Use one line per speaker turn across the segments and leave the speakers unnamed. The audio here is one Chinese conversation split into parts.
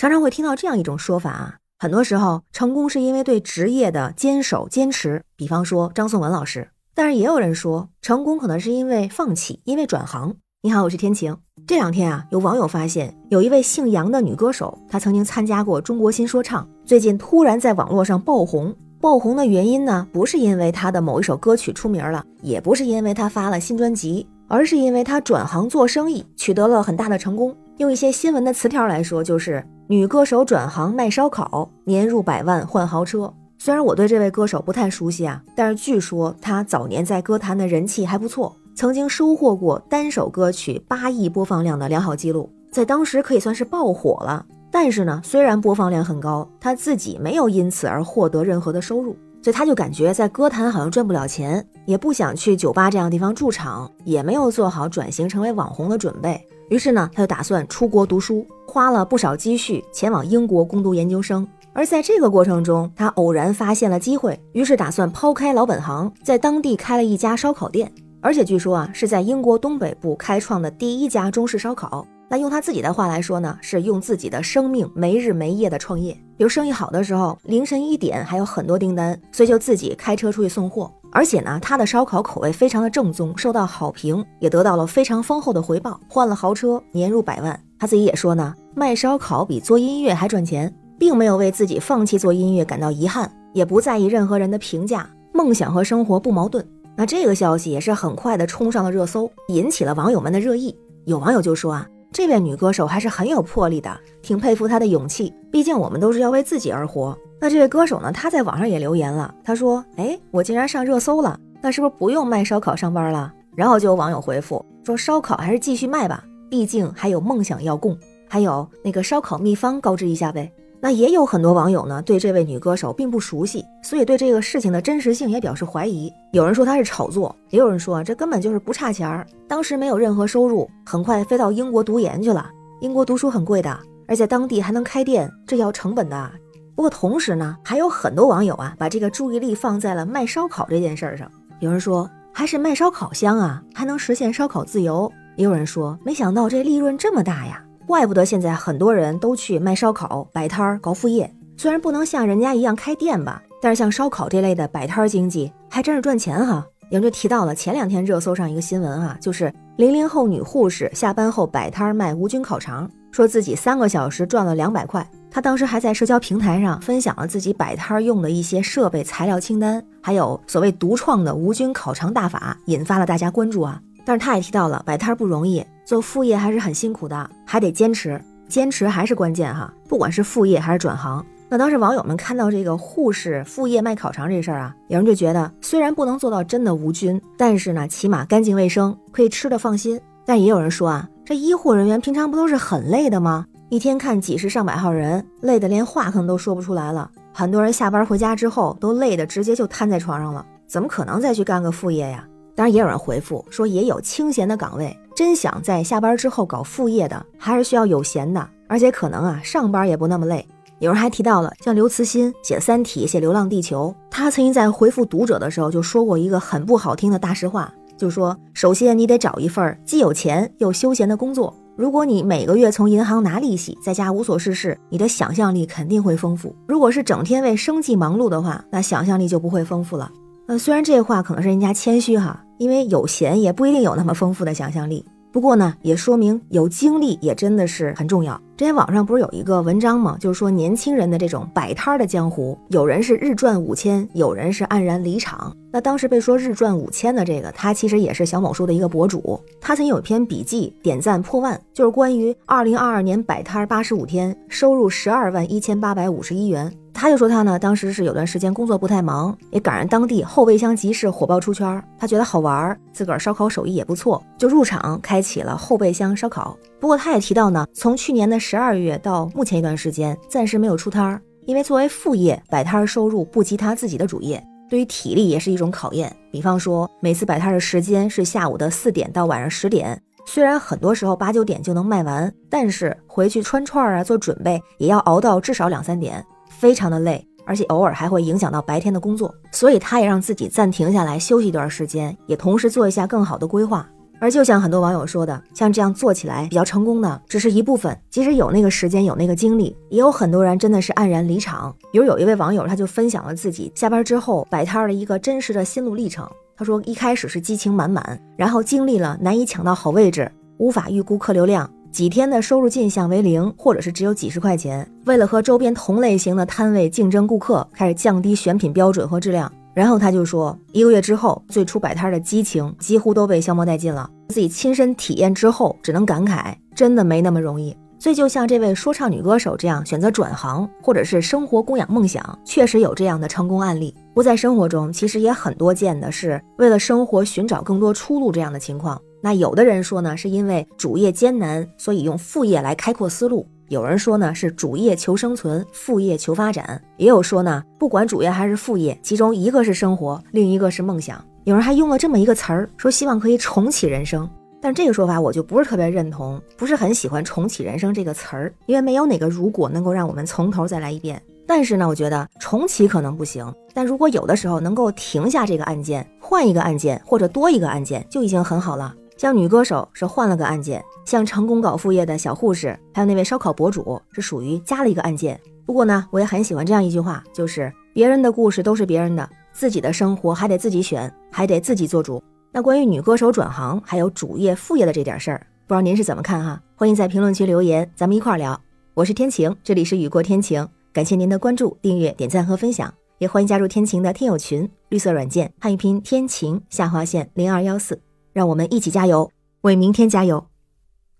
常常会听到这样一种说法啊，很多时候成功是因为对职业的坚守坚持，比方说张颂文老师。但是也有人说，成功可能是因为放弃，因为转行。你好，我是天晴。这两天啊，有网友发现，有一位姓杨的女歌手，她曾经参加过《中国新说唱》，最近突然在网络上爆红。爆红的原因呢，不是因为她的某一首歌曲出名了，也不是因为她发了新专辑，而是因为她转行做生意，取得了很大的成功。用一些新闻的词条来说，就是女歌手转行卖烧烤，年入百万换豪车。虽然我对这位歌手不太熟悉啊，但是据说她早年在歌坛的人气还不错，曾经收获过单首歌曲八亿播放量的良好记录，在当时可以算是爆火了。但是呢，虽然播放量很高，她自己没有因此而获得任何的收入，所以她就感觉在歌坛好像赚不了钱，也不想去酒吧这样的地方驻场，也没有做好转型成为网红的准备。于是呢，他就打算出国读书，花了不少积蓄前往英国攻读研究生。而在这个过程中，他偶然发现了机会，于是打算抛开老本行，在当地开了一家烧烤店。而且据说啊，是在英国东北部开创的第一家中式烧烤。那用他自己的话来说呢，是用自己的生命没日没夜的创业。比如生意好的时候，凌晨一点还有很多订单，所以就自己开车出去送货。而且呢，他的烧烤口味非常的正宗，受到好评，也得到了非常丰厚的回报，换了豪车，年入百万。他自己也说呢，卖烧烤比做音乐还赚钱。并没有为自己放弃做音乐感到遗憾，也不在意任何人的评价，梦想和生活不矛盾。那这个消息也是很快的冲上了热搜，引起了网友们的热议。有网友就说啊，这位女歌手还是很有魄力的，挺佩服她的勇气。毕竟我们都是要为自己而活。那这位歌手呢，她在网上也留言了，她说：“哎，我竟然上热搜了，那是不是不用卖烧烤上班了？”然后就有网友回复说：“烧烤还是继续卖吧，毕竟还有梦想要供。还有那个烧烤秘方，告知一下呗。”那也有很多网友呢，对这位女歌手并不熟悉，所以对这个事情的真实性也表示怀疑。有人说她是炒作，也有人说这根本就是不差钱儿，当时没有任何收入，很快飞到英国读研去了。英国读书很贵的，而且当地还能开店，这要成本的。不过同时呢，还有很多网友啊，把这个注意力放在了卖烧烤这件事儿上。有人说还是卖烧烤香啊，还能实现烧烤自由。也有人说没想到这利润这么大呀。怪不得现在很多人都去卖烧烤、摆摊儿、搞副业。虽然不能像人家一样开店吧，但是像烧烤这类的摆摊儿经济还真是赚钱哈。有人就提到了前两天热搜上一个新闻啊，就是零零后女护士下班后摆摊儿卖无菌烤肠，说自己三个小时赚了两百块。她当时还在社交平台上分享了自己摆摊儿用的一些设备、材料清单，还有所谓独创的无菌烤肠大法，引发了大家关注啊。但是他也提到了摆摊儿不容易。做副业还是很辛苦的，还得坚持，坚持还是关键哈。不管是副业还是转行，那当时网友们看到这个护士副业卖烤肠这事儿啊，有人就觉得虽然不能做到真的无菌，但是呢，起码干净卫生，可以吃的放心。但也有人说啊，这医护人员平常不都是很累的吗？一天看几十上百号人，累得连话可能都说不出来了。很多人下班回家之后都累得直接就瘫在床上了，怎么可能再去干个副业呀？当然也有人回复说，也有清闲的岗位。真想在下班之后搞副业的，还是需要有闲的，而且可能啊，上班也不那么累。有人还提到了像刘慈欣写《三体》、写《流浪地球》，他曾经在回复读者的时候就说过一个很不好听的大实话，就说：首先你得找一份既有钱又休闲的工作。如果你每个月从银行拿利息，在家无所事事，你的想象力肯定会丰富。如果是整天为生计忙碌的话，那想象力就不会丰富了。呃，虽然这话可能是人家谦虚哈。因为有闲也不一定有那么丰富的想象力，不过呢，也说明有精力也真的是很重要。之前网上不是有一个文章吗？就是说年轻人的这种摆摊的江湖，有人是日赚五千，有人是黯然离场。那当时被说日赚五千的这个，他其实也是小某书的一个博主，他曾有一篇笔记，点赞破万，就是关于二零二二年摆摊八十五天，收入十二万一千八百五十一元。他就说他呢，当时是有段时间工作不太忙，也赶上当地后备箱集市火爆出圈，他觉得好玩，自个儿烧烤手艺也不错，就入场开启了后备箱烧烤。不过他也提到呢，从去年的十二月到目前一段时间，暂时没有出摊儿，因为作为副业摆摊儿收入不及他自己的主业，对于体力也是一种考验。比方说每次摆摊的时间是下午的四点到晚上十点，虽然很多时候八九点就能卖完，但是回去穿串啊做准备也要熬到至少两三点。非常的累，而且偶尔还会影响到白天的工作，所以他也让自己暂停下来休息一段时间，也同时做一下更好的规划。而就像很多网友说的，像这样做起来比较成功的只是一部分，即使有那个时间有那个精力，也有很多人真的是黯然离场。比如有一位网友，他就分享了自己下班之后摆摊的一个真实的心路历程。他说，一开始是激情满满，然后经历了难以抢到好位置，无法预估客流量，几天的收入进项为零，或者是只有几十块钱。为了和周边同类型的摊位竞争顾客，开始降低选品标准和质量。然后他就说，一个月之后，最初摆摊的激情几乎都被消磨殆尽了。自己亲身体验之后，只能感慨，真的没那么容易。所以，就像这位说唱女歌手这样选择转行，或者是生活供养梦想，确实有这样的成功案例。不在生活中，其实也很多见的是为了生活寻找更多出路这样的情况。那有的人说呢，是因为主业艰难，所以用副业来开阔思路。有人说呢是主业求生存，副业求发展；也有说呢，不管主业还是副业，其中一个是生活，另一个是梦想。有人还用了这么一个词儿，说希望可以重启人生。但这个说法我就不是特别认同，不是很喜欢“重启人生”这个词儿，因为没有哪个如果能够让我们从头再来一遍。但是呢，我觉得重启可能不行，但如果有的时候能够停下这个案件，换一个案件或者多一个案件，就已经很好了。像女歌手是换了个案件，像成功搞副业的小护士，还有那位烧烤博主是属于加了一个案件。不过呢，我也很喜欢这样一句话，就是别人的故事都是别人的，自己的生活还得自己选，还得自己做主。那关于女歌手转行还有主业副业的这点事儿，不知道您是怎么看哈？欢迎在评论区留言，咱们一块儿聊。我是天晴，这里是雨过天晴，感谢您的关注、订阅、点赞和分享，也欢迎加入天晴的听友群，绿色软件汉语拼天晴下划线零二幺四。让我们一起加油，为明天加油！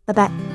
拜拜。